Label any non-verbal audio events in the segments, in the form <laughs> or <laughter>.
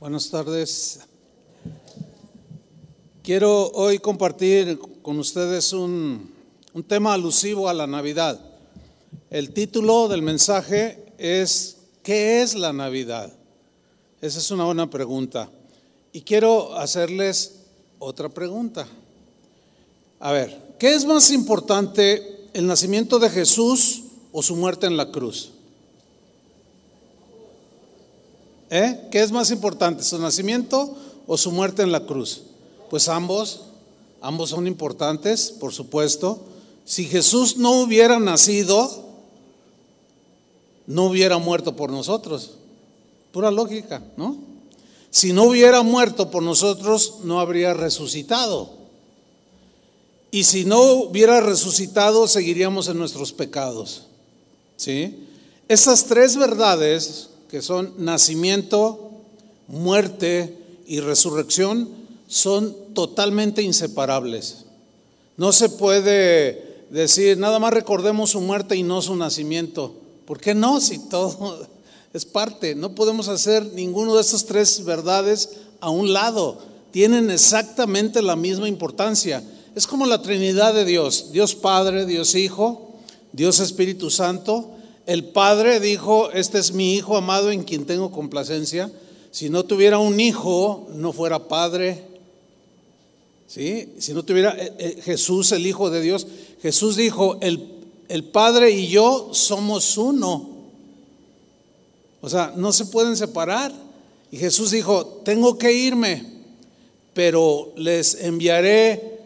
Buenas tardes. Quiero hoy compartir con ustedes un, un, tema alusivo a la Navidad. El título del mensaje es ¿Qué es la Navidad? Esa es una buena pregunta. Y quiero hacerles otra pregunta. A ver, ¿qué es más importante, el nacimiento de Jesús o su muerte en la cruz? ¿Eh? ¿Qué es más importante, su nacimiento o su muerte en la cruz? Pues ambos, ambos son importantes, por supuesto. Si Jesús no hubiera nacido, no hubiera muerto por nosotros. Pura lógica, ¿no? Si no hubiera muerto por nosotros, no habría resucitado. Y si no hubiera resucitado, seguiríamos en nuestros pecados. ¿Sí? Esas tres verdades que son nacimiento, muerte y resurrección, son totalmente inseparables. No se puede decir, nada más recordemos su muerte y no su nacimiento. ¿Por qué no? Si todo <laughs> es parte. No podemos hacer ninguno de estas tres verdades a un lado. Tienen exactamente la misma importancia. Es como la Trinidad de Dios. Dios Padre, Dios Hijo, Dios Espíritu Santo. El Padre dijo, este es mi Hijo amado en quien tengo complacencia. Si no tuviera un hijo, no fuera Padre. ¿Sí? Si no tuviera eh, eh, Jesús, el Hijo de Dios, Jesús dijo, el, el Padre y yo somos uno. O sea, no se pueden separar. Y Jesús dijo, tengo que irme, pero les enviaré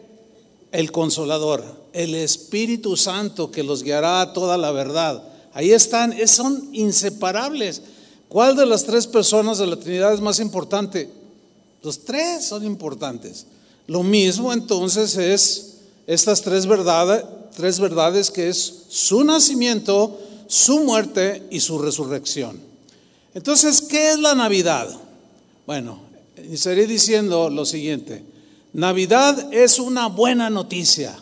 el consolador, el Espíritu Santo que los guiará a toda la verdad. Ahí están, son inseparables. ¿Cuál de las tres personas de la Trinidad es más importante? Los tres son importantes. Lo mismo entonces es estas tres verdades, tres verdades que es su nacimiento, su muerte y su resurrección. Entonces, ¿qué es la Navidad? Bueno, iniciaré diciendo lo siguiente. Navidad es una buena noticia.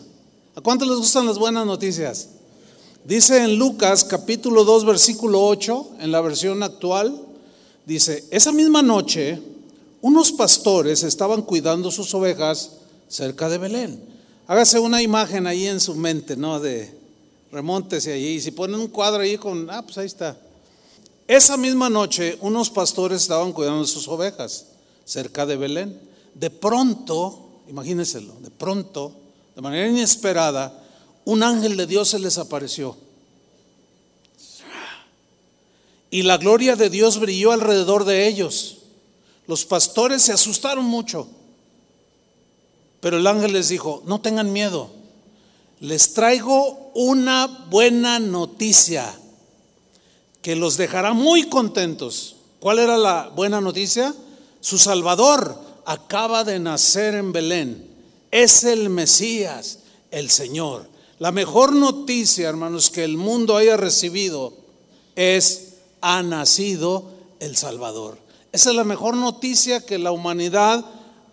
¿A cuántos les gustan las buenas noticias? Dice en Lucas capítulo 2 versículo 8, en la versión actual, dice, esa misma noche unos pastores estaban cuidando sus ovejas cerca de Belén. Hágase una imagen ahí en su mente, ¿no? De remóntese allí. Y si ponen un cuadro ahí con, ah, pues ahí está. Esa misma noche unos pastores estaban cuidando sus ovejas cerca de Belén. De pronto, imagínenselo, de pronto, de manera inesperada, un ángel de Dios se les apareció. Y la gloria de Dios brilló alrededor de ellos. Los pastores se asustaron mucho. Pero el ángel les dijo, no tengan miedo. Les traigo una buena noticia que los dejará muy contentos. ¿Cuál era la buena noticia? Su Salvador acaba de nacer en Belén. Es el Mesías, el Señor. La mejor noticia, hermanos, que el mundo haya recibido es, ha nacido el Salvador. Esa es la mejor noticia que la humanidad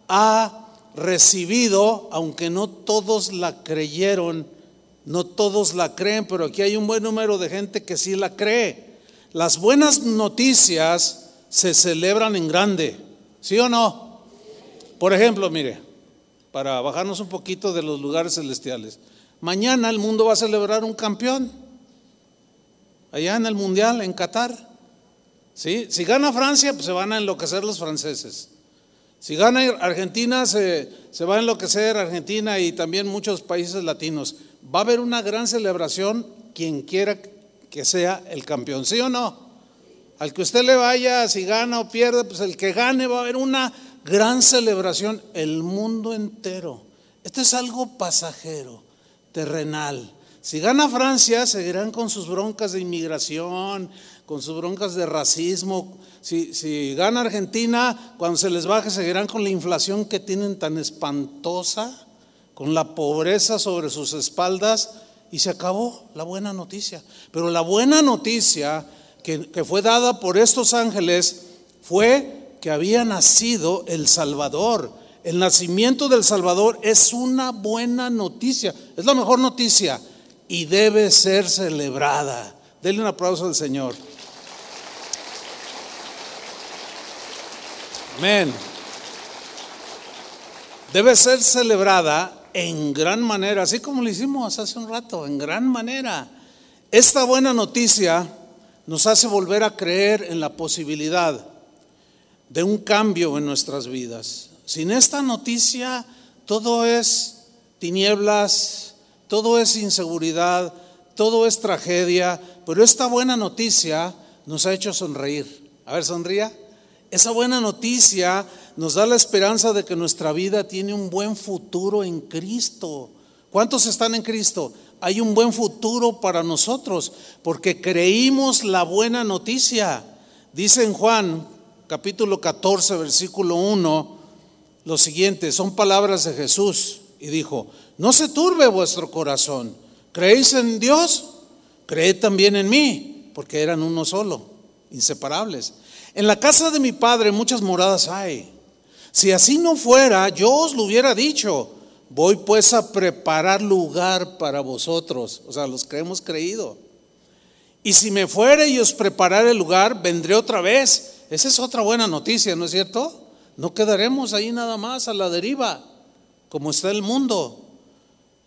ha recibido, aunque no todos la creyeron, no todos la creen, pero aquí hay un buen número de gente que sí la cree. Las buenas noticias se celebran en grande, ¿sí o no? Por ejemplo, mire, para bajarnos un poquito de los lugares celestiales. Mañana el mundo va a celebrar un campeón. Allá en el Mundial, en Qatar. ¿Sí? Si gana Francia, pues se van a enloquecer los franceses. Si gana Argentina, se, se va a enloquecer Argentina y también muchos países latinos. Va a haber una gran celebración, quien quiera que sea el campeón, ¿sí o no? Al que usted le vaya, si gana o pierde, pues el que gane va a haber una gran celebración, el mundo entero. Esto es algo pasajero terrenal. Si gana Francia, seguirán con sus broncas de inmigración, con sus broncas de racismo. Si, si, gana Argentina, cuando se les baje, seguirán con la inflación que tienen tan espantosa, con la pobreza sobre sus espaldas, y se acabó la buena noticia. Pero la buena noticia que, que fue dada por estos ángeles fue que había nacido el Salvador, el nacimiento del Salvador es una buena noticia, es la mejor noticia y debe ser celebrada. Denle un aplauso al Señor. Amén. Debe ser celebrada en gran manera, así como lo hicimos hace un rato, en gran manera. Esta buena noticia nos hace volver a creer en la posibilidad de un cambio en nuestras vidas. Sin esta noticia, todo es tinieblas, todo es inseguridad, todo es tragedia, pero esta buena noticia nos ha hecho sonreír. A ver, sonría. Esa buena noticia nos da la esperanza de que nuestra vida tiene un buen futuro en Cristo. ¿Cuántos están en Cristo? Hay un buen futuro para nosotros porque creímos la buena noticia. Dice en Juan capítulo 14, versículo 1, lo siguiente, son palabras de Jesús. Y dijo, no se turbe vuestro corazón. ¿Creéis en Dios? Creed también en mí, porque eran uno solo, inseparables. En la casa de mi padre muchas moradas hay. Si así no fuera, yo os lo hubiera dicho. Voy pues a preparar lugar para vosotros, o sea, los que hemos creído. Y si me fuere y os prepararé el lugar, vendré otra vez. Esa es otra buena noticia, ¿no es cierto? No quedaremos ahí nada más a la deriva, como está el mundo.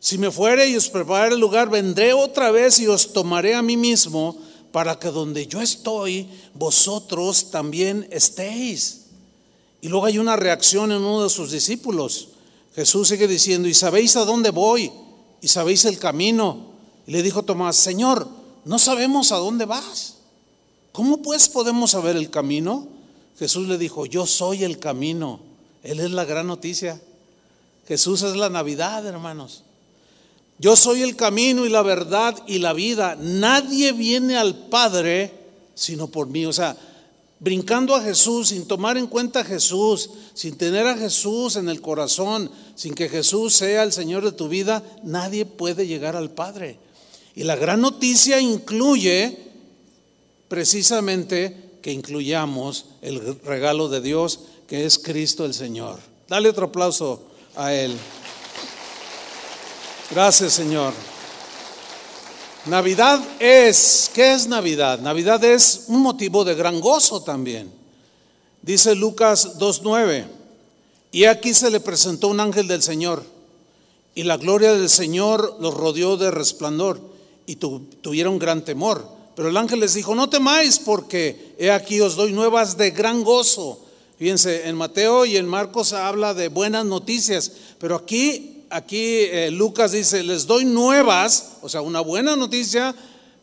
Si me fuere y os prepararé el lugar, vendré otra vez y os tomaré a mí mismo para que donde yo estoy, vosotros también estéis. Y luego hay una reacción en uno de sus discípulos. Jesús sigue diciendo, ¿y sabéis a dónde voy? ¿Y sabéis el camino? Y le dijo Tomás, Señor, no sabemos a dónde vas. ¿Cómo pues podemos saber el camino? Jesús le dijo, yo soy el camino. Él es la gran noticia. Jesús es la Navidad, hermanos. Yo soy el camino y la verdad y la vida. Nadie viene al Padre sino por mí. O sea, brincando a Jesús, sin tomar en cuenta a Jesús, sin tener a Jesús en el corazón, sin que Jesús sea el Señor de tu vida, nadie puede llegar al Padre. Y la gran noticia incluye precisamente que incluyamos el regalo de Dios que es Cristo el Señor. Dale otro aplauso a Él. Gracias, Señor. Navidad es, ¿qué es Navidad? Navidad es un motivo de gran gozo también. Dice Lucas 2.9, y aquí se le presentó un ángel del Señor, y la gloria del Señor los rodeó de resplandor, y tuvieron gran temor. Pero el ángel les dijo, no temáis, porque he aquí os doy nuevas de gran gozo. Fíjense, en Mateo y en Marcos habla de buenas noticias, pero aquí aquí eh, Lucas dice, les doy nuevas, o sea, una buena noticia,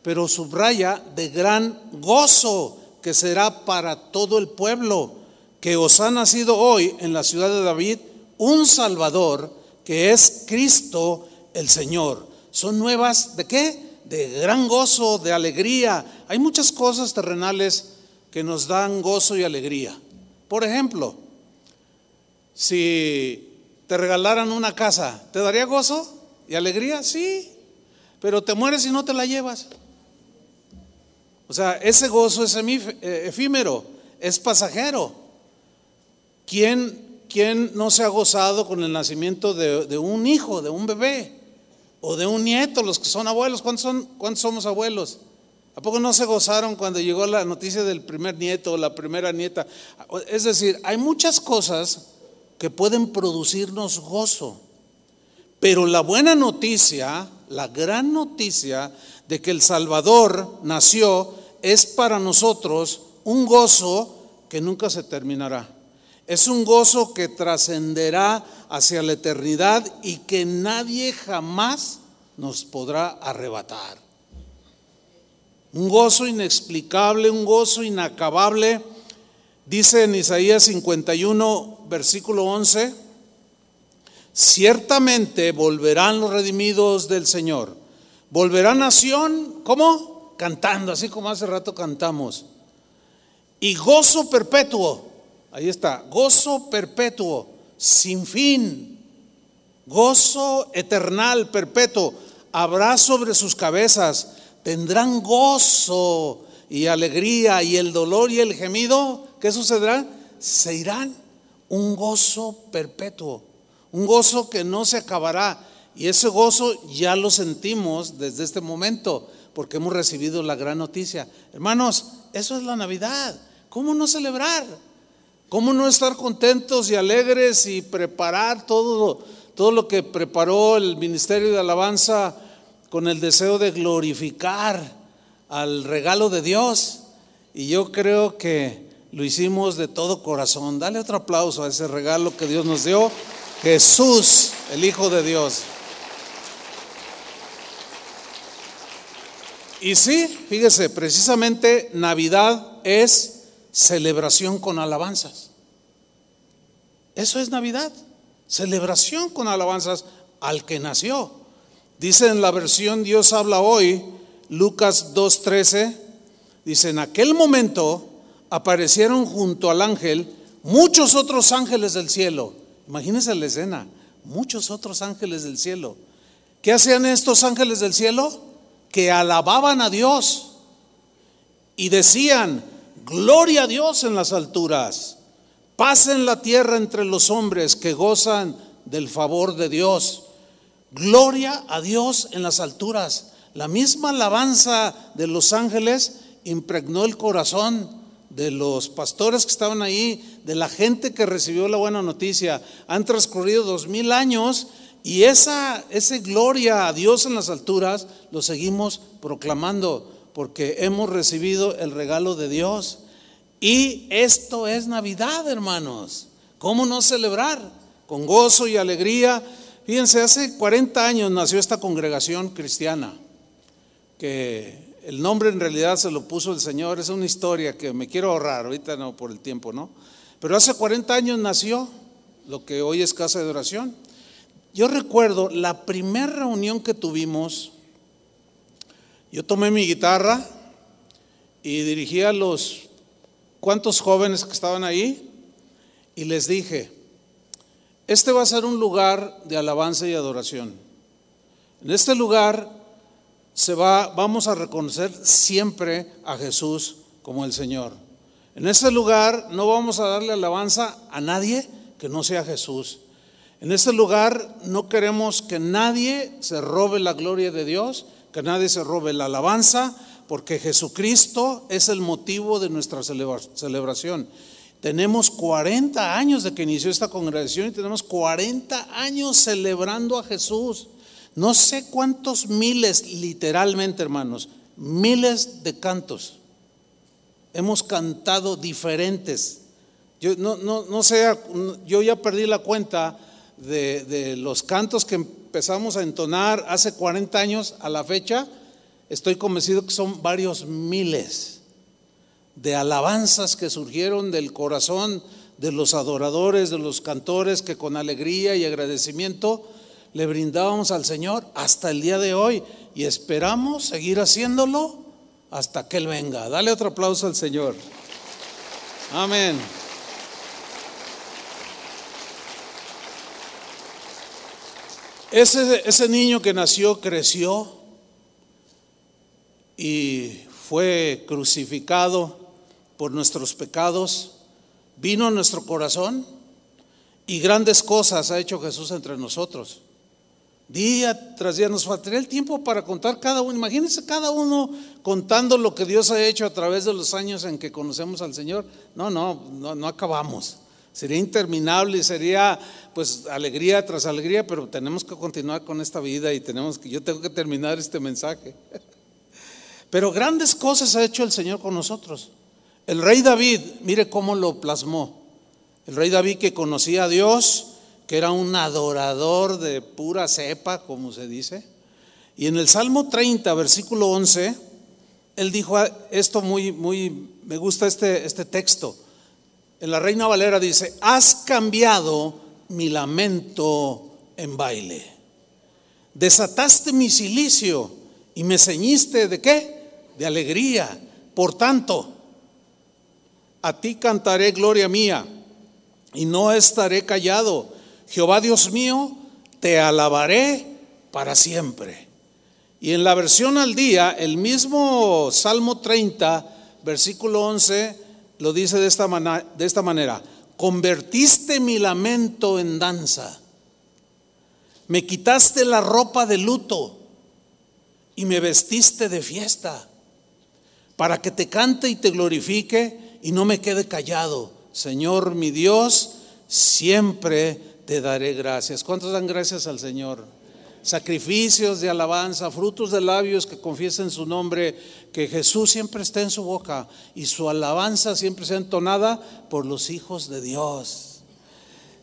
pero subraya de gran gozo que será para todo el pueblo, que os ha nacido hoy en la ciudad de David un Salvador, que es Cristo el Señor. Son nuevas de qué? De gran gozo, de alegría. Hay muchas cosas terrenales que nos dan gozo y alegría. Por ejemplo, si te regalaran una casa, ¿te daría gozo y alegría? Sí, pero te mueres y no te la llevas. O sea, ese gozo es eh, efímero, es pasajero. ¿Quién, quién no se ha gozado con el nacimiento de, un hijo, de un bebé o de un nieto? Los que son abuelos, ¿cuántos, son, ¿cuántos somos abuelos? ¿A poco no se gozaron cuando llegó la noticia del primer nieto o la primera nieta? Es decir, hay muchas cosas que pueden producirnos gozo. Pero la buena noticia, la gran noticia de que el Salvador nació es para nosotros un gozo que nunca se terminará. Es un gozo que trascenderá hacia la eternidad y que nadie jamás nos podrá arrebatar. Un gozo inexplicable, un gozo inacabable Dice en Isaías 51, versículo 11, ciertamente volverán los redimidos del Señor. Volverá nación, ¿cómo? Cantando, así como hace rato cantamos. Y gozo perpetuo, ahí está, gozo perpetuo, sin fin, gozo eternal, perpetuo, habrá sobre sus cabezas, tendrán gozo y alegría y el dolor y el gemido ¿qué sucederá? Se irán. Un gozo perpetuo, un gozo que no se acabará. Y ese gozo ya lo sentimos desde este momento, porque hemos recibido la gran noticia. Hermanos, eso es la Navidad. ¿Cómo no celebrar? ¿Cómo no estar contentos y alegres y preparar todo, todo lo que preparó el Ministerio de Alabanza con el deseo de glorificar al regalo de Dios? Y yo creo que lo hicimos de todo corazón. Dale otro aplauso a ese regalo que Dios nos dio. Jesús, el Hijo de Dios. Y sí, fíjese, precisamente Navidad es celebración con alabanzas. Eso es Navidad, celebración con alabanzas al que nació. Dice en la versión Dios habla hoy, Lucas 2.13, dice, en aquel momento aparecieron junto al ángel muchos otros ángeles del cielo. Imagínense la escena, muchos otros ángeles del cielo. ¿Qué hacían estos ángeles del cielo? Que alababan a Dios y decían, gloria a Dios en las alturas, paz en la tierra entre los hombres que gozan del favor de Dios. Gloria a Dios en las alturas. La misma alabanza de los ángeles impregnó el corazón de los pastores que estaban ahí, de la gente que recibió la buena noticia. Han transcurrido dos mil años y esa, esa gloria a Dios en las alturas lo seguimos proclamando porque hemos recibido el regalo de Dios. Y esto es Navidad, hermanos. ¿Cómo no celebrar? Con gozo y alegría. Fíjense, hace 40 años nació esta congregación cristiana que el nombre en realidad se lo puso el Señor, es una historia que me quiero ahorrar, ahorita no por el tiempo, ¿no? Pero hace 40 años nació lo que hoy es casa de oración. Yo recuerdo la primera reunión que tuvimos, yo tomé mi guitarra y dirigí a los cuantos jóvenes que estaban ahí y les dije, este va a ser un lugar de alabanza y adoración. En este lugar se va, vamos a reconocer siempre a Jesús como el Señor. En ese lugar no vamos a darle alabanza a nadie que no sea Jesús. En este lugar no queremos que nadie se robe la gloria de Dios, que nadie se robe la alabanza, porque Jesucristo es el motivo de nuestra celebración. Tenemos 40 años de que inició esta congregación y tenemos 40 años celebrando a Jesús. No sé cuántos miles, literalmente hermanos, miles de cantos. Hemos cantado diferentes. Yo no, no, sé, yo ya perdí la cuenta de, de los cantos que empezamos a entonar hace 40 años a la fecha. Estoy convencido que son varios miles de alabanzas que surgieron del corazón de los adoradores, de los cantores que con alegría y agradecimiento le brindábamos al Señor hasta el día de hoy y esperamos seguir haciéndolo hasta que Él venga. Dale otro aplauso al Señor. Amén. Ese, niño que nació creció y fue crucificado por nuestros pecados, vino a nuestro corazón y grandes cosas ha hecho Jesús entre nosotros. Día tras día nos faltaría el tiempo para contar cada uno. Imagínense cada uno contando lo que Dios ha hecho a través de los años en que conocemos al Señor. No, no, no, no acabamos. Sería interminable sería pues alegría tras alegría, pero tenemos que continuar con esta vida y tenemos que yo tengo que terminar este mensaje. <laughs> Pero grandes cosas ha hecho el Señor con nosotros. El rey David, mire cómo lo plasmó. El rey David que conocía a Dios, que era un adorador de pura cepa, como se dice. Y en el Salmo 30, versículo 11, él dijo esto muy, muy, me gusta este, este texto. En la Reina Valera dice, has cambiado mi lamento en baile. Desataste mi silicio y me ceñiste de qué? De alegría. Por tanto, a ti cantaré gloria mía y no estaré callado Jehová Dios mío, te alabaré para siempre. Y en la versión al día, el mismo Salmo 30, versículo 11, lo dice de esta, de esta manera, convertiste mi lamento en danza, me quitaste la ropa de luto y me vestiste de fiesta, para que te cante y te glorifique y no me quede callado Señor mi Dios, siempre te daré gracias. ¿Cuántos dan gracias al Señor? Sacrificios de alabanza, frutos de labios que confiesen su nombre, que Jesús siempre esté en su boca y su alabanza siempre sea entonada por los hijos de Dios.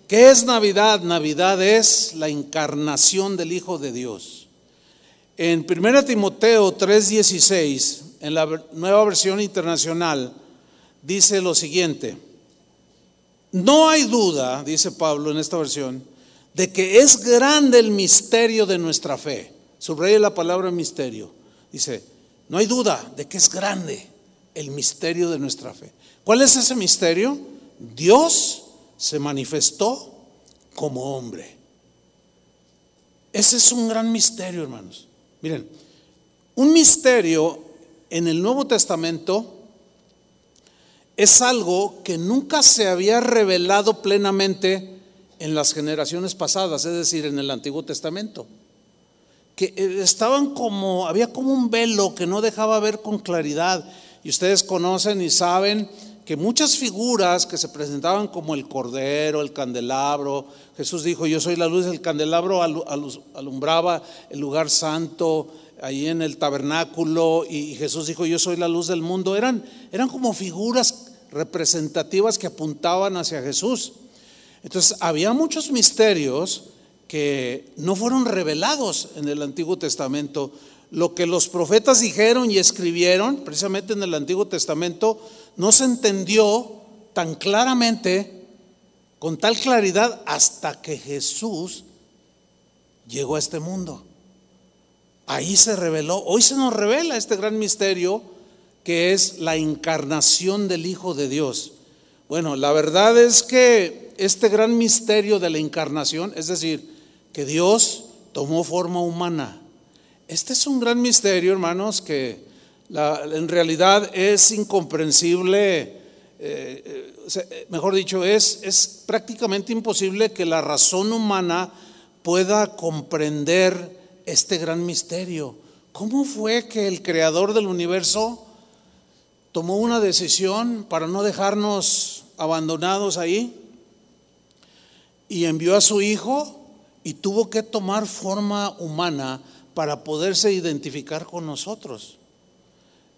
¿Qué es Navidad? Navidad es la encarnación del Hijo de Dios. En 1 Timoteo 3:16, en la nueva versión internacional, dice lo siguiente. No hay duda, dice Pablo en esta versión, de que es grande el misterio de nuestra fe. Subraya la palabra misterio. Dice, no hay duda de que es grande el misterio de nuestra fe. ¿Cuál es ese misterio? Dios se manifestó como hombre. Ese es un gran misterio, hermanos. Miren, un misterio en el Nuevo Testamento es algo que nunca se había revelado plenamente en las generaciones pasadas, es decir, en el Antiguo Testamento. Que eh, estaban como, había como un velo que no dejaba ver con claridad. Y ustedes conocen y saben que muchas figuras que se presentaban como el cordero, el candelabro, Jesús dijo, yo soy la luz del candelabro, alumbraba el lugar santo, ahí en el tabernáculo y Jesús dijo, yo soy la luz del mundo. Eran, eran como figuras representativas que apuntaban hacia Jesús. Entonces, había muchos misterios que no fueron revelados en el Antiguo Testamento. Lo que los profetas dijeron y escribieron, precisamente en el Antiguo Testamento, no se entendió tan claramente, con tal claridad, hasta que Jesús llegó a este mundo. Ahí se reveló, hoy se nos revela este gran misterio que es la encarnación del Hijo de Dios. Bueno, la verdad es que este gran misterio de la encarnación, es decir, que Dios tomó forma humana, este es un gran misterio, hermanos, que en realidad es incomprensible, eh, eh, mejor dicho, es, es prácticamente imposible que la razón humana pueda comprender este gran misterio. ¿Cómo fue que el creador del universo tomó una decisión para no dejarnos abandonados ahí y envió a su hijo y tuvo que tomar forma humana para poderse identificar con nosotros.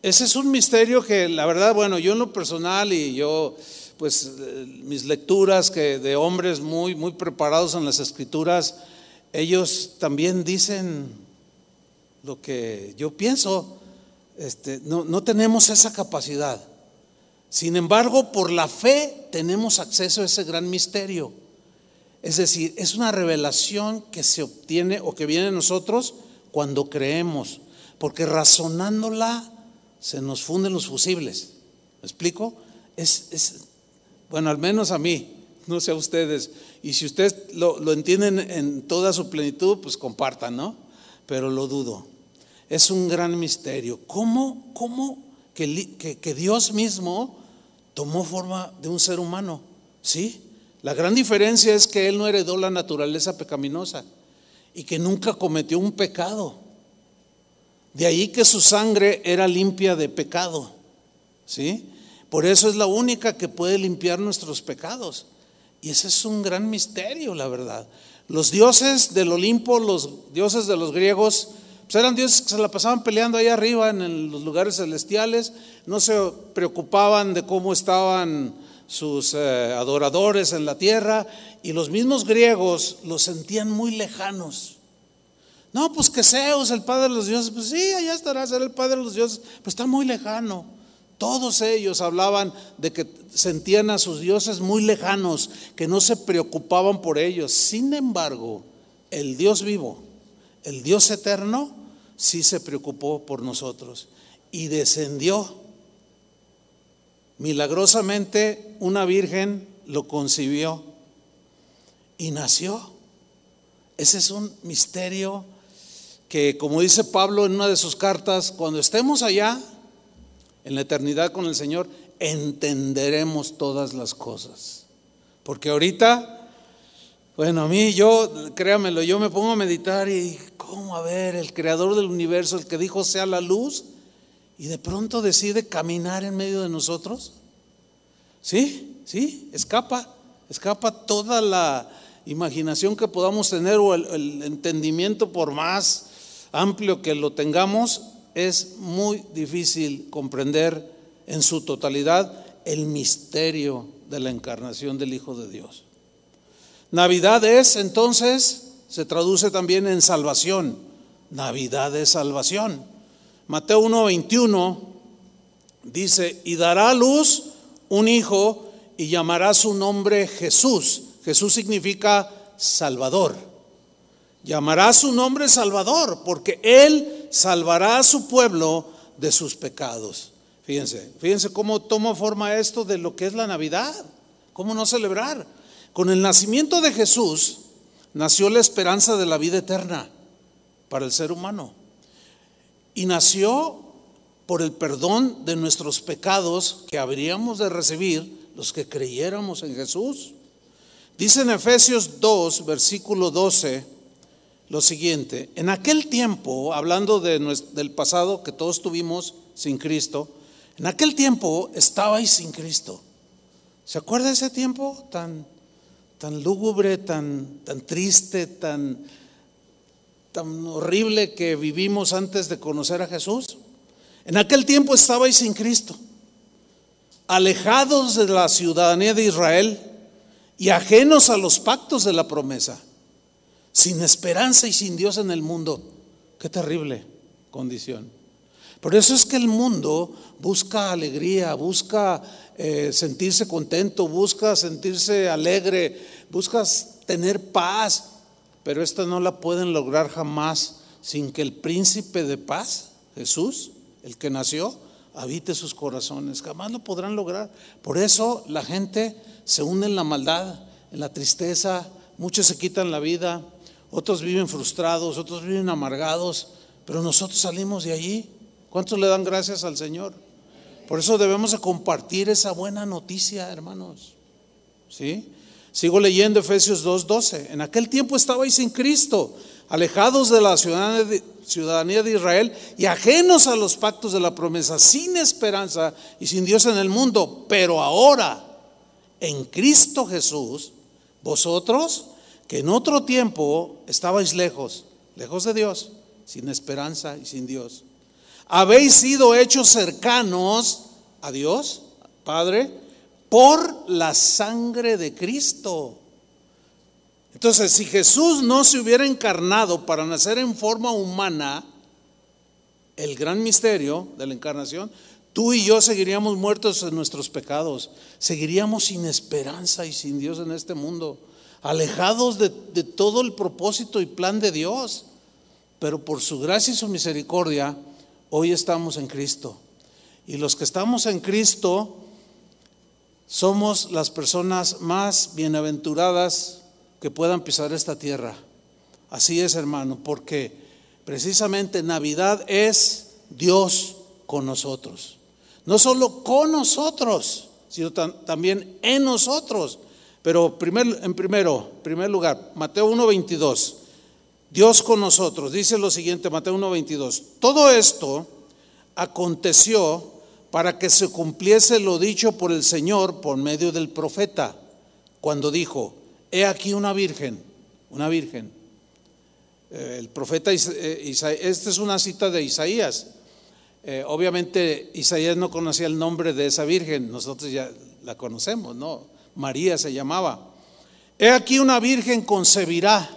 Ese es un misterio que la verdad, bueno, yo en lo personal y yo, pues mis lecturas que de hombres muy, muy preparados en las escrituras, ellos también dicen lo que yo pienso. Este, no, no tenemos esa capacidad. Sin embargo, por la fe tenemos acceso a ese gran misterio. Es decir, es una revelación que se obtiene o que viene a nosotros cuando creemos, porque razonándola se nos funden los fusibles. ¿Me explico? Es, es bueno, al menos a mí, no sé a ustedes. Y si ustedes lo, entienden en toda su plenitud, pues compartan, ¿no? Pero lo dudo. Es un gran misterio. ¿Cómo, cómo que, que, Dios mismo tomó forma de un ser humano? ¿Sí? La gran diferencia es que Él no heredó la naturaleza pecaminosa y que nunca cometió un pecado. De ahí que su sangre era limpia de pecado. ¿Sí? Por eso es la única que puede limpiar nuestros pecados. Y ese es un gran misterio, la verdad. Los dioses del Olimpo, los dioses de los griegos, pues eran dioses que se la pasaban peleando ahí arriba en los lugares celestiales, no se preocupaban de cómo estaban sus eh, adoradores en la tierra y los mismos griegos los sentían muy lejanos. No, pues que Zeus, el padre de los dioses, pues sí, allá estará, ser el padre de los dioses, pues está muy lejano. Todos ellos hablaban de que sentían a sus dioses muy lejanos, que no se preocupaban por ellos. Sin embargo, el Dios vivo, el Dios eterno, sí se preocupó por nosotros y descendió. Milagrosamente una virgen lo concibió y nació. Ese es un misterio que, como dice Pablo en una de sus cartas, cuando estemos allá, en la eternidad con el Señor, entenderemos todas las cosas. Porque ahorita bueno, a mí yo, créamelo, yo me pongo a meditar y, ¿cómo? A ver, el creador del universo, el que dijo sea la luz, y de pronto decide caminar en medio de nosotros. ¿Sí? ¿sí? Escapa, escapa toda la imaginación que podamos tener o el, entendimiento por más amplio que lo tengamos, es muy difícil comprender en su totalidad el misterio de la encarnación del Hijo de Dios. Navidad es entonces, se traduce también en salvación. Navidad es salvación. Mateo 1:21 dice, y dará a luz un hijo y llamará su nombre Jesús. Jesús significa Salvador. Llamará su nombre Salvador porque Él salvará a su pueblo de sus pecados. Fíjense, fíjense cómo toma forma esto de lo que es la Navidad. ¿Cómo no celebrar? Con el nacimiento de Jesús nació la esperanza de la vida eterna para el ser humano. Y nació por el perdón de nuestros pecados que habríamos de recibir los que creyéramos en Jesús. Dice en Efesios 2, versículo 12, lo siguiente, en aquel tiempo, hablando de del pasado que todos tuvimos sin Cristo, en aquel tiempo estabais sin Cristo. ¿Se acuerda ese tiempo tan, tan lúgubre, tan, tan triste, tan, tan horrible que vivimos antes de conocer a Jesús? En aquel tiempo estabais sin Cristo, alejados de la ciudadanía de Israel y ajenos a los pactos de la promesa, sin esperanza y sin Dios en el mundo. Qué terrible condición. Por eso es que el mundo busca alegría, busca eh, sentirse contento, busca sentirse alegre, busca tener paz, pero esta no la pueden lograr jamás sin que el príncipe de paz, Jesús, el que nació, habite sus corazones. Jamás lo podrán lograr. Por eso la gente se une en la maldad, en la tristeza, muchos se quitan la vida, otros viven frustrados, otros viven amargados, pero nosotros salimos de allí ¿Cuántos le dan gracias al Señor? Por eso debemos de compartir esa buena noticia, hermanos. ¿Sí? Sigo leyendo Efesios 2:12. En aquel tiempo estabais sin Cristo, alejados de la ciudadanía de Israel y ajenos a los pactos de la promesa, sin esperanza y sin Dios en el mundo. Pero ahora, en Cristo Jesús, vosotros que en otro tiempo estabais lejos, lejos de Dios, sin esperanza y sin Dios habéis sido hechos cercanos a Dios, Padre, por la sangre de Cristo. Entonces, si Jesús no se hubiera encarnado para nacer en forma humana, el gran misterio de la encarnación, tú y yo seguiríamos muertos en nuestros pecados, seguiríamos sin esperanza y sin Dios en este mundo, alejados de, de todo el propósito y plan de Dios. Pero por su gracia y su misericordia, Hoy estamos en Cristo. Y los que estamos en Cristo somos las personas más bienaventuradas que puedan pisar esta tierra. Así es, hermano, porque precisamente Navidad es Dios con nosotros. No solo con nosotros, sino también en nosotros. Pero en primero, primer lugar, Mateo 1:22. Dios con nosotros. Dice lo siguiente, Mateo 1:22. Todo esto aconteció para que se cumpliese lo dicho por el Señor por medio del profeta, cuando dijo, he aquí una virgen, una virgen. Eh, el profeta eh, Isaías, esta es una cita de Isaías. Eh, obviamente Isaías no conocía el nombre de esa virgen, nosotros ya la conocemos, ¿no? María se llamaba. He aquí una virgen concebirá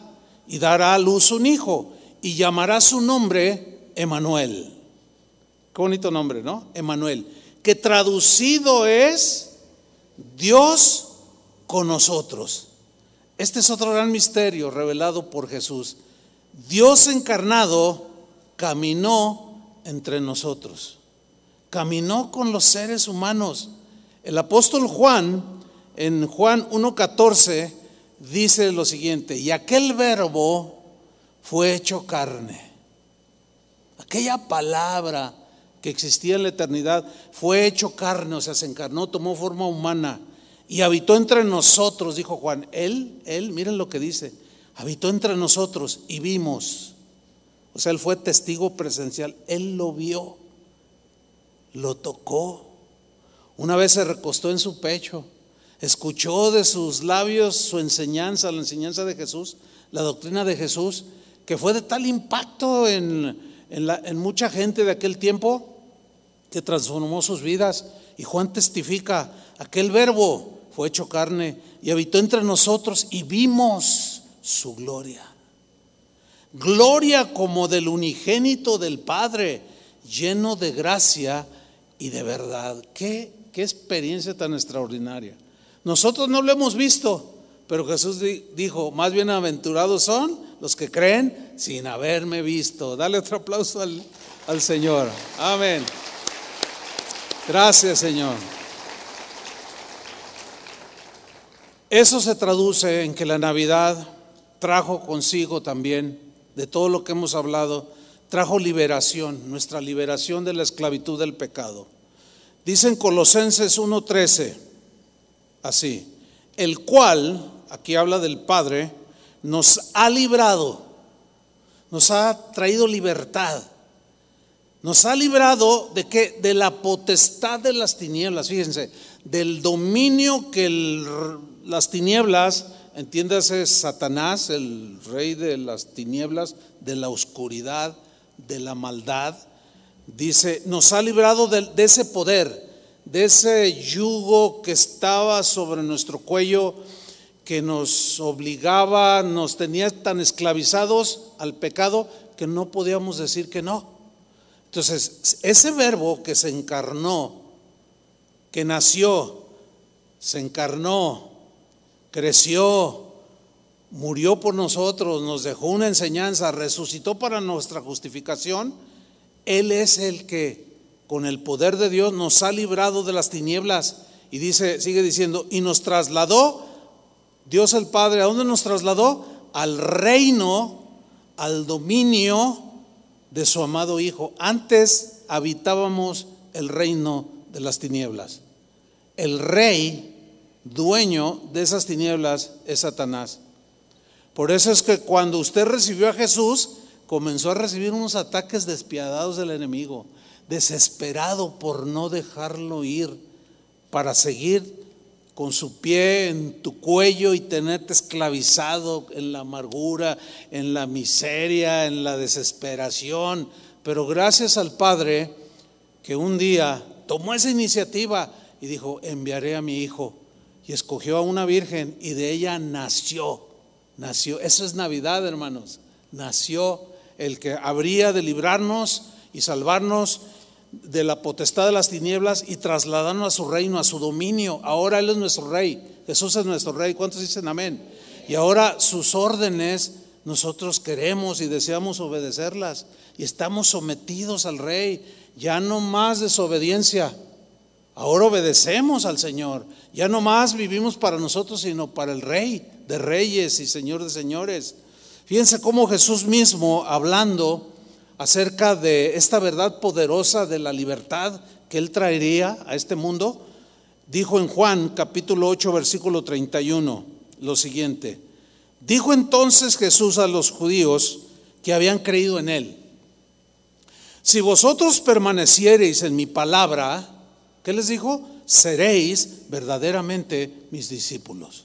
y dará a luz un hijo y llamará su nombre Emanuel. Qué bonito nombre, ¿no? Emanuel. Que traducido es Dios con nosotros. Este es otro gran misterio revelado por Jesús. Dios encarnado caminó entre nosotros. Caminó con los seres humanos. El apóstol Juan, en Juan 1.14, dice lo siguiente, y aquel verbo fue hecho carne. Aquella palabra que existía en la eternidad fue hecho carne, o sea, se encarnó, tomó forma humana y habitó entre nosotros, dijo Juan. Él, él, miren lo que dice, habitó entre nosotros y vimos. O sea, él fue testigo presencial, él lo vio, lo tocó. Una vez se recostó en su pecho escuchó de sus labios su enseñanza, la enseñanza de Jesús, la doctrina de Jesús, que fue de tal impacto en, en mucha gente de aquel tiempo que transformó sus vidas. Y Juan testifica, aquel verbo fue hecho carne y habitó entre nosotros y vimos su gloria. Gloria como del unigénito del Padre, lleno de gracia y de verdad. ¿Qué, qué experiencia tan extraordinaria. Nosotros no lo hemos visto, pero Jesús dijo, más bienaventurados son los que creen sin haberme visto. Dale otro aplauso al, al Señor. Amén. Gracias, Señor. Eso se traduce en que la Navidad trajo consigo también, de todo lo que hemos hablado, trajo liberación, nuestra liberación de la esclavitud del pecado. Dicen Colosenses 1:13, así, el cual, aquí habla del Padre, nos ha librado, nos ha traído libertad nos ha librado de que de la potestad de las tinieblas, fíjense, del dominio que las tinieblas, entiéndase Satanás, el rey de las tinieblas, de la oscuridad, de la maldad, dice, nos ha librado de, de ese poder, de ese yugo que estaba sobre nuestro cuello, que nos obligaba, nos tenía tan esclavizados al pecado que no podíamos decir que no. Entonces, ese verbo que se encarnó, que nació, se encarnó, creció, murió por nosotros, nos dejó una enseñanza, resucitó para nuestra justificación, Él es el que con el poder de Dios nos ha librado de las tinieblas. Y dice, sigue diciendo, y nos trasladó, Dios el Padre, ¿a dónde nos trasladó? Al reino, al dominio de su amado Hijo. Antes habitábamos el reino de las tinieblas. El rey, dueño de esas tinieblas, es Satanás. Por eso es que cuando usted recibió a Jesús, comenzó a recibir unos ataques despiadados del enemigo, desesperado por no dejarlo ir, para seguir con su pie en tu cuello y tenerte esclavizado en la amargura, en la miseria, en la desesperación. Pero gracias al Padre que un día tomó esa iniciativa y dijo, enviaré a mi hijo. Y escogió a una virgen y de ella nació, nació. Eso es Navidad, hermanos. Nació el que habría de librarnos y salvarnos de la potestad de las tinieblas y trasladarnos a su reino, a su dominio. Ahora Él es nuestro rey, Jesús es nuestro rey. ¿Cuántos dicen amén? Y ahora sus órdenes nosotros queremos y deseamos obedecerlas y estamos sometidos al rey. Ya no más desobediencia. Ahora obedecemos al Señor. Ya no más vivimos para nosotros, sino para el Rey de reyes y Señor de señores. Fíjense cómo Jesús mismo, hablando, acerca de esta verdad poderosa de la libertad que Él traería a este mundo, dijo en Juan capítulo 8 versículo 31 lo siguiente. Dijo entonces Jesús a los judíos que habían creído en Él, si vosotros permaneciereis en mi palabra, ¿qué les dijo? Seréis verdaderamente mis discípulos.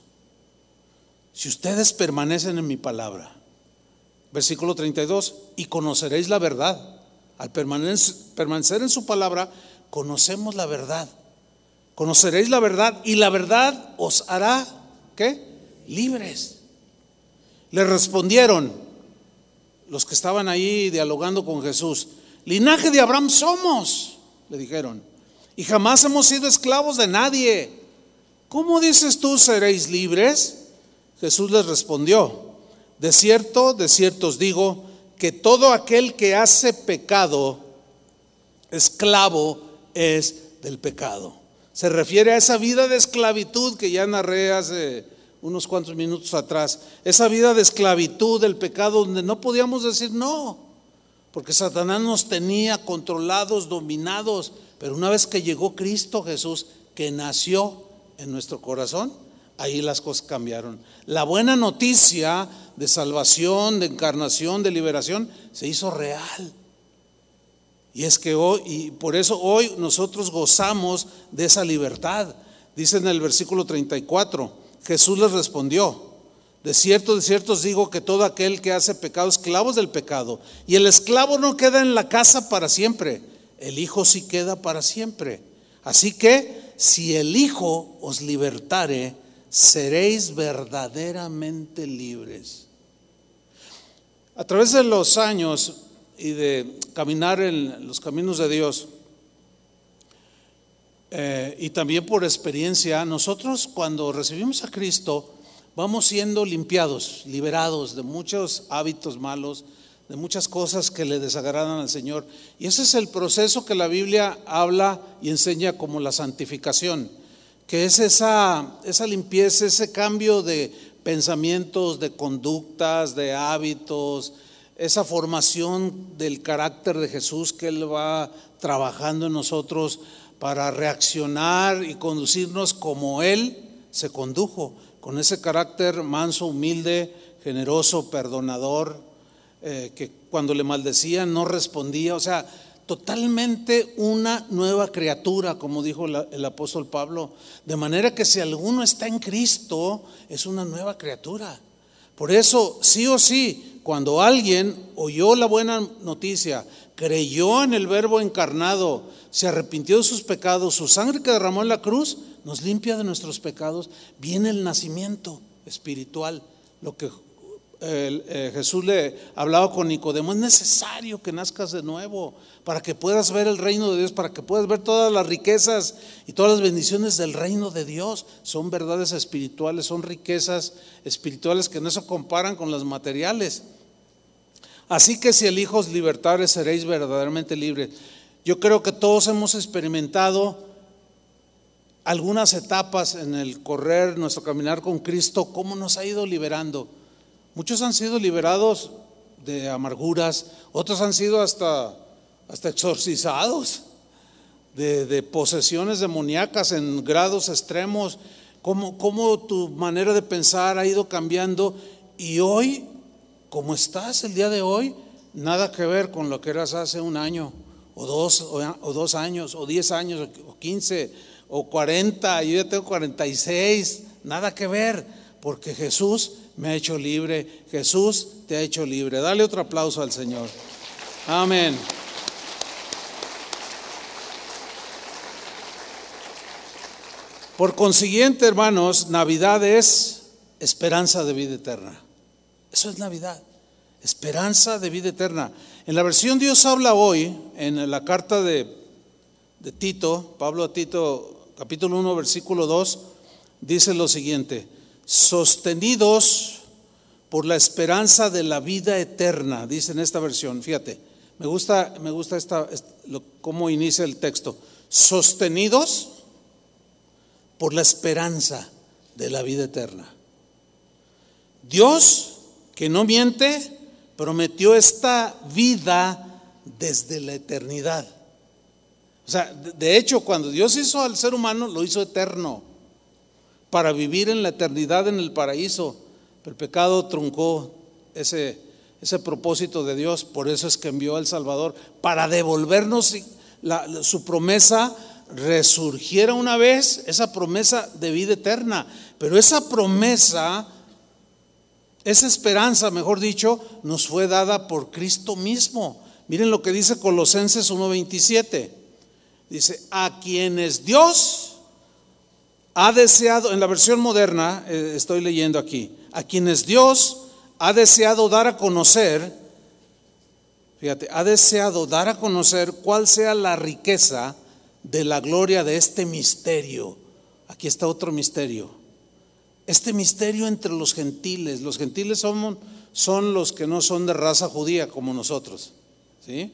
Si ustedes permanecen en mi palabra. Versículo 32, y conoceréis la verdad. Al permanecer en su palabra, conocemos la verdad. Conoceréis la verdad y la verdad os hará, ¿qué? Libres. Le respondieron los que estaban ahí dialogando con Jesús, linaje de Abraham somos, le dijeron, y jamás hemos sido esclavos de nadie. ¿Cómo dices tú seréis libres? Jesús les respondió, de cierto, de cierto os digo, que todo aquel que hace pecado, esclavo es del pecado. Se refiere a esa vida de esclavitud que ya narré hace unos cuantos minutos atrás. Esa vida de esclavitud del pecado donde no podíamos decir no, porque Satanás nos tenía controlados, dominados. Pero una vez que llegó Cristo Jesús, que nació en nuestro corazón, ahí las cosas cambiaron. La buena noticia de salvación, de encarnación, de liberación, se hizo real. Y es que hoy, y por eso hoy nosotros gozamos de esa libertad, Dice en el versículo 34, Jesús les respondió, de cierto, de cierto os digo que todo aquel que hace pecado, esclavo del pecado. Y el esclavo no queda en la casa para siempre, el Hijo sí queda para siempre. Así que si el Hijo os libertare, seréis verdaderamente libres. A través de los años y de caminar en los caminos de Dios, eh, y también por experiencia, nosotros cuando recibimos a Cristo vamos siendo limpiados, liberados de muchos hábitos malos, de muchas cosas que le desagradan al Señor. Y ese es el proceso que la Biblia habla y enseña como la santificación, que es esa, esa limpieza, ese cambio de pensamientos, de conductas, de hábitos, esa formación del carácter de Jesús que Él va trabajando en nosotros para reaccionar y conducirnos como Él se condujo, con ese carácter manso, humilde, generoso, perdonador, eh, que cuando le maldecían no respondía, o sea, totalmente una nueva criatura, como dijo el apóstol Pablo, de manera que si alguno está en Cristo, es una nueva criatura. Por eso, sí o sí, cuando alguien oyó la buena noticia, creyó en el verbo encarnado, se arrepintió de sus pecados, su sangre que derramó en la cruz nos limpia de nuestros pecados, viene el nacimiento espiritual, lo que eh, Jesús le hablaba con Nicodemo, es necesario que nazcas de nuevo para que puedas ver el reino de Dios, para que puedas ver todas las riquezas y todas las bendiciones del reino de Dios. Son verdades espirituales, son riquezas espirituales que no se comparan con las materiales. Así que si el Hijo os libertare, seréis verdaderamente libres. Yo creo que todos hemos experimentado algunas etapas en el correr, nuestro caminar con Cristo, cómo nos ha ido liberando. Muchos han sido liberados de amarguras, otros han sido hasta, hasta exorcizados de, posesiones demoníacas en grados extremos, cómo, cómo tu manera de pensar ha ido cambiando y hoy, como estás el día de hoy, nada que ver con lo que eras hace un año o dos, o, dos años, o diez años, o quince, o cuarenta, yo ya tengo cuarenta y seis, nada que ver, porque Jesús me ha hecho libre, Jesús te ha hecho libre. Dale otro aplauso al Señor. Amén. Por consiguiente, hermanos, Navidad es esperanza de vida eterna. Eso es Navidad, esperanza de vida eterna. En la versión Dios habla hoy, en la carta de, Tito, Pablo a Tito, capítulo 1, versículo 2, dice lo siguiente, sostenidos por la esperanza de la vida eterna, dice en esta versión, fíjate, me gusta, me gusta esta, cómo inicia el texto, sostenidos por la esperanza de la vida eterna. Dios, que no miente, prometió esta vida desde la eternidad. O sea, de hecho, cuando Dios hizo al ser humano, lo hizo eterno, para vivir en la eternidad en el paraíso. Pero el pecado truncó ese, ese propósito de Dios, por eso es que envió al Salvador, para devolvernos su promesa, resurgiera una vez esa promesa de vida eterna. Pero esa promesa esa esperanza, mejor dicho, nos fue dada por Cristo mismo. Miren lo que dice Colosenses 1:27. Dice, a quienes Dios ha deseado, en la versión moderna, eh, estoy leyendo aquí, a quienes Dios ha deseado dar a conocer, fíjate, ha deseado dar a conocer cuál sea la riqueza de la gloria de este misterio. Aquí está otro misterio este misterio entre los gentiles. Los gentiles son, son los que no son de raza judía como nosotros. ¿sí?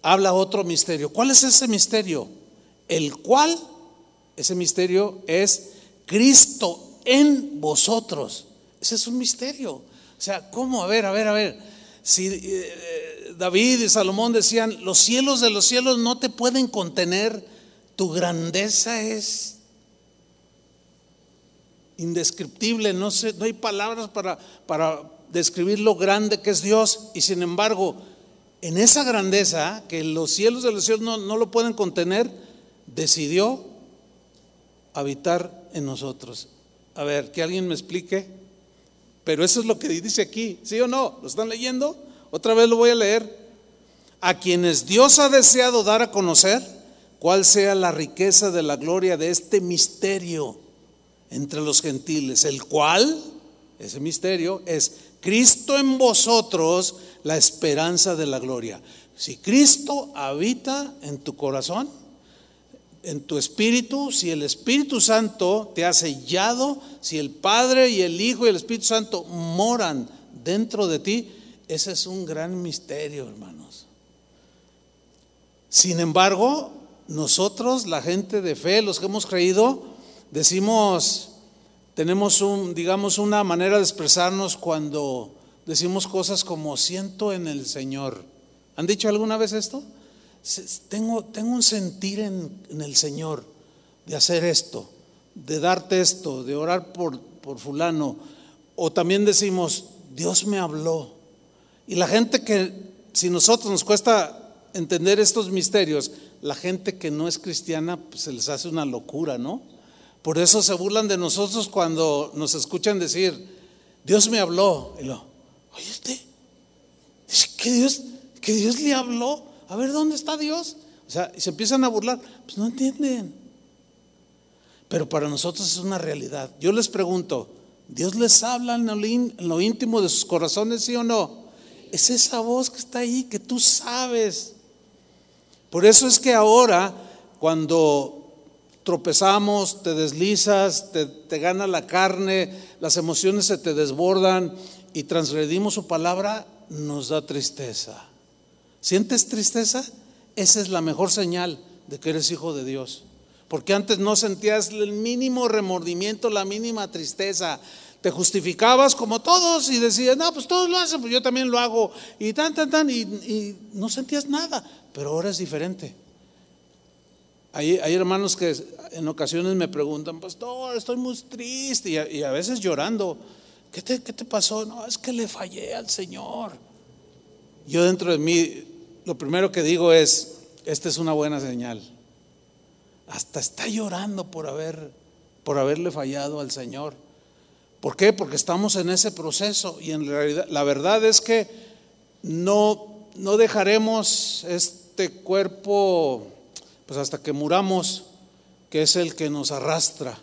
Habla otro misterio. ¿Cuál es ese misterio? El cual, ese misterio es Cristo en vosotros. Ese es un misterio. O sea, ¿cómo? A ver, a ver, a ver. Si eh, David y Salomón decían, los cielos de los cielos no te pueden contener, tu grandeza es indescriptible, no, no hay palabras para, para describir lo grande que es Dios. Y sin embargo, en esa grandeza, que los cielos de los cielos no, no lo pueden contener, decidió habitar en nosotros. A ver, que alguien me explique. Pero eso es lo que dice aquí, ¿sí o no? ¿Lo están leyendo? Otra vez lo voy a leer. A quienes Dios ha deseado dar a conocer cuál sea la riqueza de la gloria de este misterio entre los gentiles, el cual, ese misterio, es Cristo en vosotros, la esperanza de la gloria. Si Cristo habita en tu corazón, en tu espíritu, si el Espíritu Santo te ha sellado, si el Padre y el Hijo y el Espíritu Santo moran dentro de ti, ese es un gran misterio, hermanos. Sin embargo, nosotros, la gente de fe, los que hemos creído, decimos, tenemos un, digamos, una manera de expresarnos cuando decimos cosas como siento en el Señor. ¿Han dicho alguna vez esto? Tengo, tengo un sentir en, el Señor de hacer esto, de darte esto, de orar por, por fulano. O también decimos, Dios me habló. Y la gente que, si nosotros nos cuesta entender estos misterios, la gente que no es cristiana, pues se les hace una locura, ¿no? Por eso se burlan de nosotros cuando nos escuchan decir, Dios me habló. Y lo, oye usted, Dios, que Dios le habló. A ver, ¿dónde está Dios? O sea, y se empiezan a burlar. Pues no entienden. Pero para nosotros es una realidad. Yo les pregunto, ¿Dios les habla en lo íntimo de sus corazones, sí o no? Es esa voz que está ahí, que tú sabes. Por eso es que ahora, cuando tropezamos, te deslizas, te, te, gana la carne, las emociones se te desbordan y transgredimos su palabra, nos da tristeza. ¿Sientes tristeza? Esa es la mejor señal de que eres hijo de Dios. Porque antes no sentías el mínimo remordimiento, la mínima tristeza. Te justificabas como todos y decías, no, pues todos lo hacen, pues yo también lo hago. Y tan, tan, tan, y, no sentías nada. Pero ahora es diferente. Hay, hermanos que en ocasiones me preguntan, pastor, estoy muy triste y a, y a veces llorando. ¿Qué te, ¿Qué te pasó? No, es que le fallé al Señor. Yo dentro de mí lo primero que digo es, esta es una buena señal. Hasta está llorando por haber por haberle fallado al Señor. ¿Por qué? Porque estamos en ese proceso y en realidad la verdad es que no no dejaremos este cuerpo pues hasta que muramos, que es el que nos arrastra.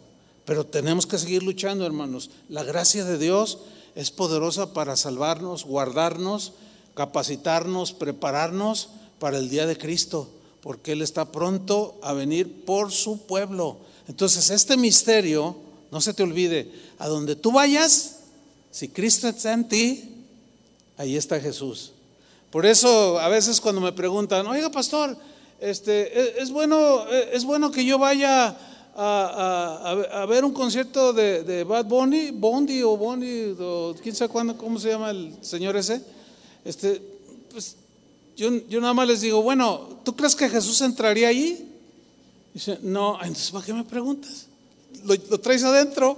Pero tenemos que seguir luchando, hermanos. La gracia de Dios es poderosa para salvarnos, guardarnos capacitarnos, prepararnos para el día de Cristo, porque Él está pronto a venir por su pueblo. Entonces, este misterio, no se te olvide, a donde tú vayas, si Cristo está en ti, ahí está Jesús. Por eso a veces cuando me preguntan, oiga pastor, este, es, bueno, es bueno que yo vaya a, ver un concierto de, Bad Bunny, Bondi o Bondi, o quién sabe cuándo, cómo se llama el señor ese. Este, pues yo, yo nada más les digo, bueno, ¿tú crees que Jesús entraría ahí? Dice, no, entonces ¿para qué me preguntas? Lo, lo traes adentro,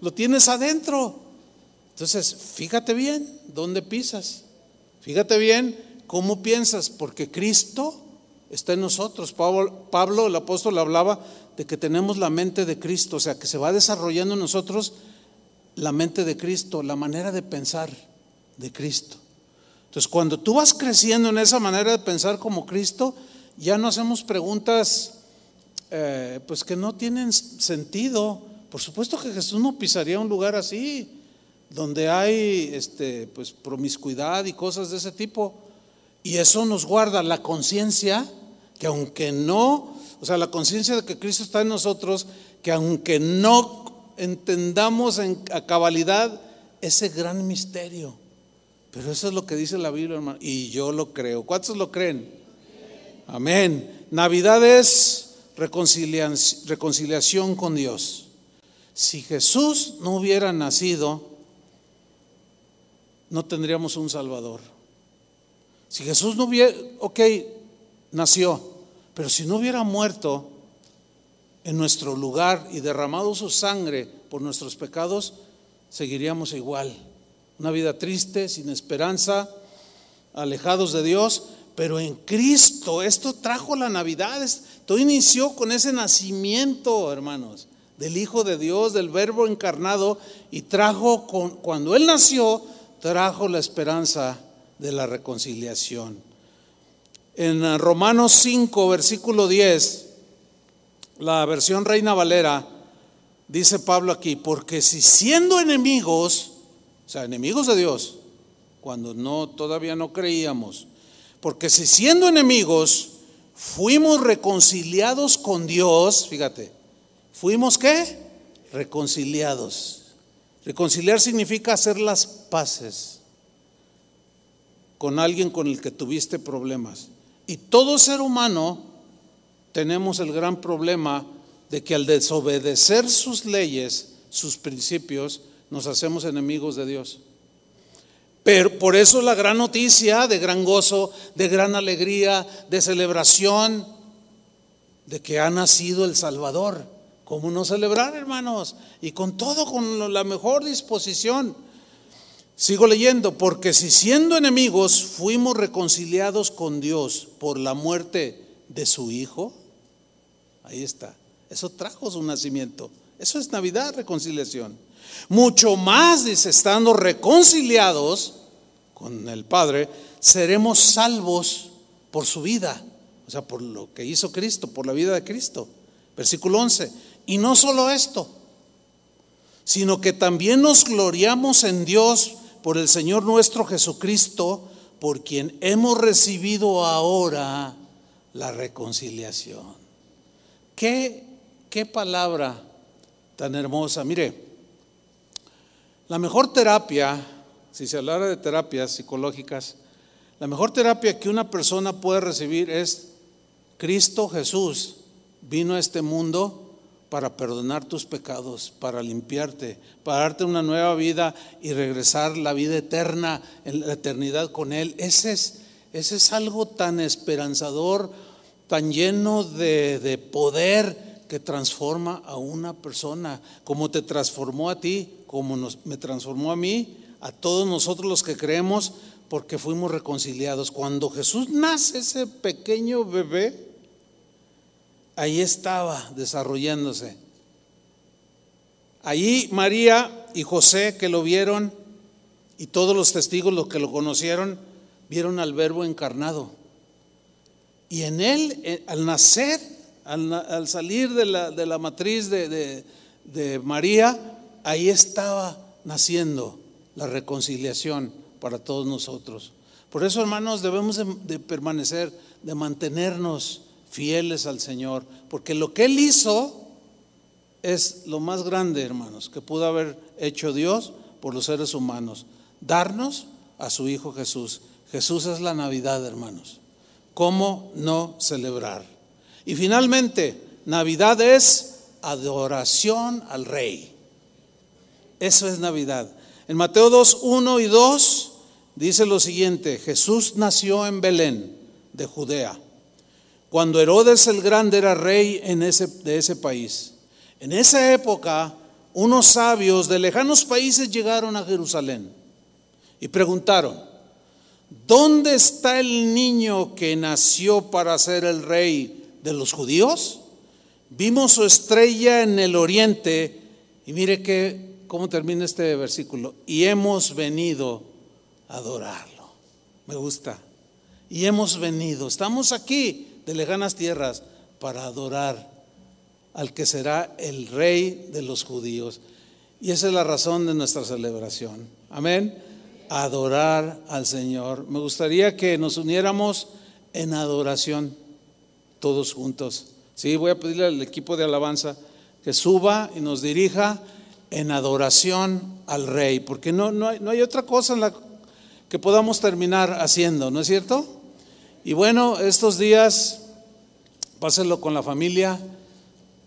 lo tienes adentro. Entonces, fíjate bien dónde pisas, fíjate bien cómo piensas, porque Cristo está en nosotros. Pablo, Pablo, el apóstol, hablaba de que tenemos la mente de Cristo, o sea, que se va desarrollando en nosotros la mente de Cristo, la manera de pensar de Cristo. Entonces, cuando tú vas creciendo en esa manera de pensar como Cristo, ya no hacemos preguntas eh, pues que no tienen sentido. Por supuesto que Jesús no pisaría un lugar así, donde hay este, pues, promiscuidad y cosas de ese tipo. Y eso nos guarda la conciencia, que aunque no, o sea, la conciencia de que Cristo está en nosotros, que aunque no entendamos en, a cabalidad ese gran misterio, pero eso es lo que dice la Biblia, hermano. Y yo lo creo. ¿Cuántos lo creen? Amén. Navidad es reconciliación con Dios. Si Jesús no hubiera nacido, no tendríamos un Salvador. Si Jesús no hubiera, ok, nació, pero si no hubiera muerto en nuestro lugar y derramado su sangre por nuestros pecados, seguiríamos igual una vida triste, sin esperanza, alejados de Dios, pero en Cristo esto trajo la Navidad, Todo inició con ese nacimiento, hermanos, del Hijo de Dios, del Verbo encarnado, y trajo, cuando Él nació, trajo la esperanza de la reconciliación. En Romanos 5, versículo 10, la versión Reina Valera, dice Pablo aquí, porque si siendo enemigos, o sea, enemigos de Dios, cuando no todavía no creíamos, porque si siendo enemigos fuimos reconciliados con Dios, fíjate, fuimos qué? Reconciliados. Reconciliar significa hacer las paces con alguien con el que tuviste problemas. Y todo ser humano tenemos el gran problema de que al desobedecer sus leyes, sus principios, nos hacemos enemigos de Dios. Pero por eso la gran noticia de gran gozo, de gran alegría, de celebración, de que ha nacido el Salvador. ¿Cómo no celebrar, hermanos? Y con todo, con la mejor disposición. Sigo leyendo, porque si siendo enemigos fuimos reconciliados con Dios por la muerte de su Hijo, ahí está, eso trajo su nacimiento. Eso es Navidad, reconciliación. Mucho más, dice, estando reconciliados con el Padre, seremos salvos por su vida, o sea, por lo que hizo Cristo, por la vida de Cristo. Versículo 11. Y no solo esto, sino que también nos gloriamos en Dios por el Señor nuestro Jesucristo, por quien hemos recibido ahora la reconciliación. ¿Qué, qué palabra tan hermosa? Mire, la mejor terapia, si se hablara de terapias psicológicas, la mejor terapia que una persona puede recibir es Cristo Jesús vino a este mundo para perdonar tus pecados, para limpiarte, para darte una nueva vida y regresar la vida eterna, en la eternidad con Él. Ese es, ese es algo tan esperanzador, tan lleno de, de poder que transforma a una persona, como te transformó a ti, como nos, me transformó a mí, a todos nosotros los que creemos, porque fuimos reconciliados. Cuando Jesús nace, ese pequeño bebé, ahí estaba desarrollándose. Allí María y José que lo vieron y todos los testigos los que lo conocieron, vieron al verbo encarnado. Y en él, eh, al nacer, al, salir de la, matriz de, María, ahí estaba naciendo la reconciliación para todos nosotros. Por eso, hermanos, debemos de, permanecer, de mantenernos fieles al Señor, porque lo que Él hizo es lo más grande, hermanos, que pudo haber hecho Dios por los seres humanos, darnos a su Hijo Jesús. Jesús es la Navidad, hermanos. ¿Cómo no celebrar? Y finalmente, Navidad es adoración al Rey. Eso es Navidad. En Mateo 2, 1 y 2 dice lo siguiente, Jesús nació en Belén, de Judea, cuando Herodes el Grande era rey en ese, de ese país. En esa época, unos sabios de lejanos países llegaron a Jerusalén y preguntaron, ¿dónde está el niño que nació para ser el rey de los judíos. Vimos su estrella en el oriente y mire que, cómo termina este versículo. Y hemos venido a adorarlo. Me gusta. Y hemos venido, estamos aquí de lejanas tierras para adorar al que será el rey de los judíos. Y esa es la razón de nuestra celebración. Amén. Adorar al Señor. Me gustaría que nos uniéramos en adoración todos juntos. Sí, voy a pedirle al equipo de alabanza que suba y nos dirija en adoración al Rey, porque no, no, hay, no hay otra cosa en la que podamos terminar haciendo, ¿no es cierto? Y bueno, estos días, pásenlo con la familia,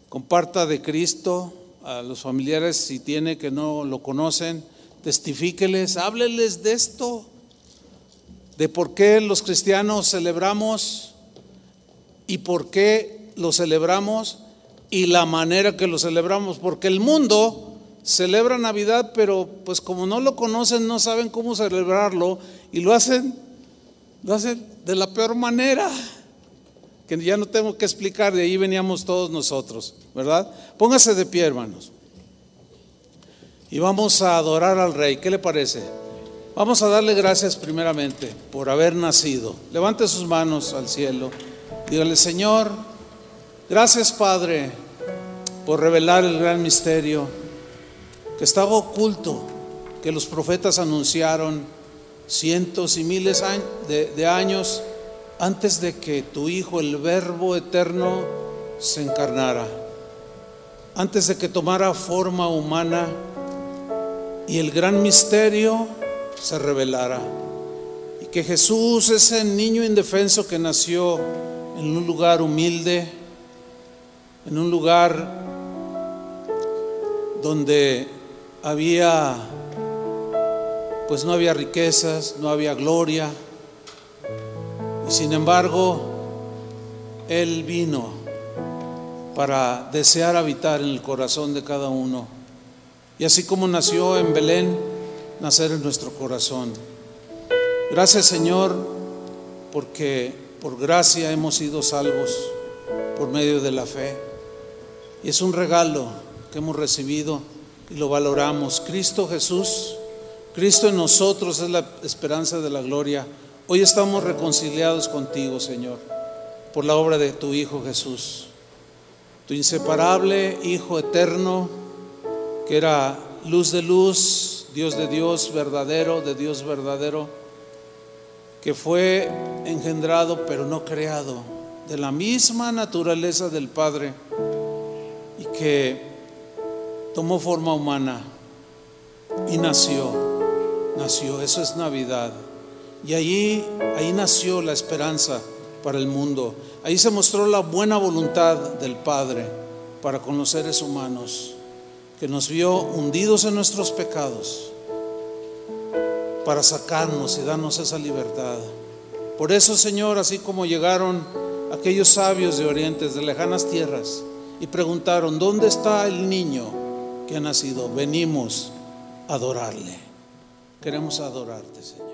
comparta de Cristo a los familiares si tiene que no lo conocen, testifíqueles, hábleles de esto, de por qué los cristianos celebramos y por qué lo celebramos y la manera que lo celebramos, porque el mundo celebra Navidad, pero pues como no lo conocen, no saben cómo celebrarlo y lo hacen, lo hacen de la peor manera. que ya no tengo que explicar, de ahí veníamos todos nosotros, ¿verdad? Póngase de pie, hermanos. Y vamos a adorar al Rey. ¿Qué le parece? Vamos a darle gracias primeramente por haber nacido. Levante sus manos al cielo. Dígale, Señor, gracias Padre por revelar el gran misterio que estaba oculto, que los profetas anunciaron cientos y miles de, años antes de que tu Hijo, el Verbo eterno, se encarnara, antes de que tomara forma humana y el gran misterio se revelara. Y que Jesús, ese niño indefenso que nació en un lugar humilde, en un lugar donde había, pues no había riquezas, no había gloria, y sin embargo, Él vino para desear habitar en el corazón de cada uno. Y así como nació en Belén, nacer en nuestro corazón. Gracias Señor, porque por gracia hemos sido salvos por medio de la fe. Y es un regalo que hemos recibido y lo valoramos. Cristo Jesús, Cristo en nosotros es la esperanza de la gloria. Hoy estamos reconciliados contigo, Señor, por la obra de tu Hijo Jesús, tu inseparable Hijo eterno, que era luz de luz, Dios de Dios verdadero, de Dios verdadero, que fue engendrado pero no creado, de la misma naturaleza del Padre y que tomó forma humana y nació, nació, eso es Navidad. Y allí, ahí nació la esperanza para el mundo. Ahí se mostró la buena voluntad del Padre para con los seres humanos, que nos vio hundidos en nuestros pecados para sacarnos y darnos esa libertad. Por eso, Señor, así como llegaron aquellos sabios de orientes, de lejanas tierras, y preguntaron, ¿dónde está el niño que ha nacido? Venimos a adorarle. Queremos adorarte, Señor.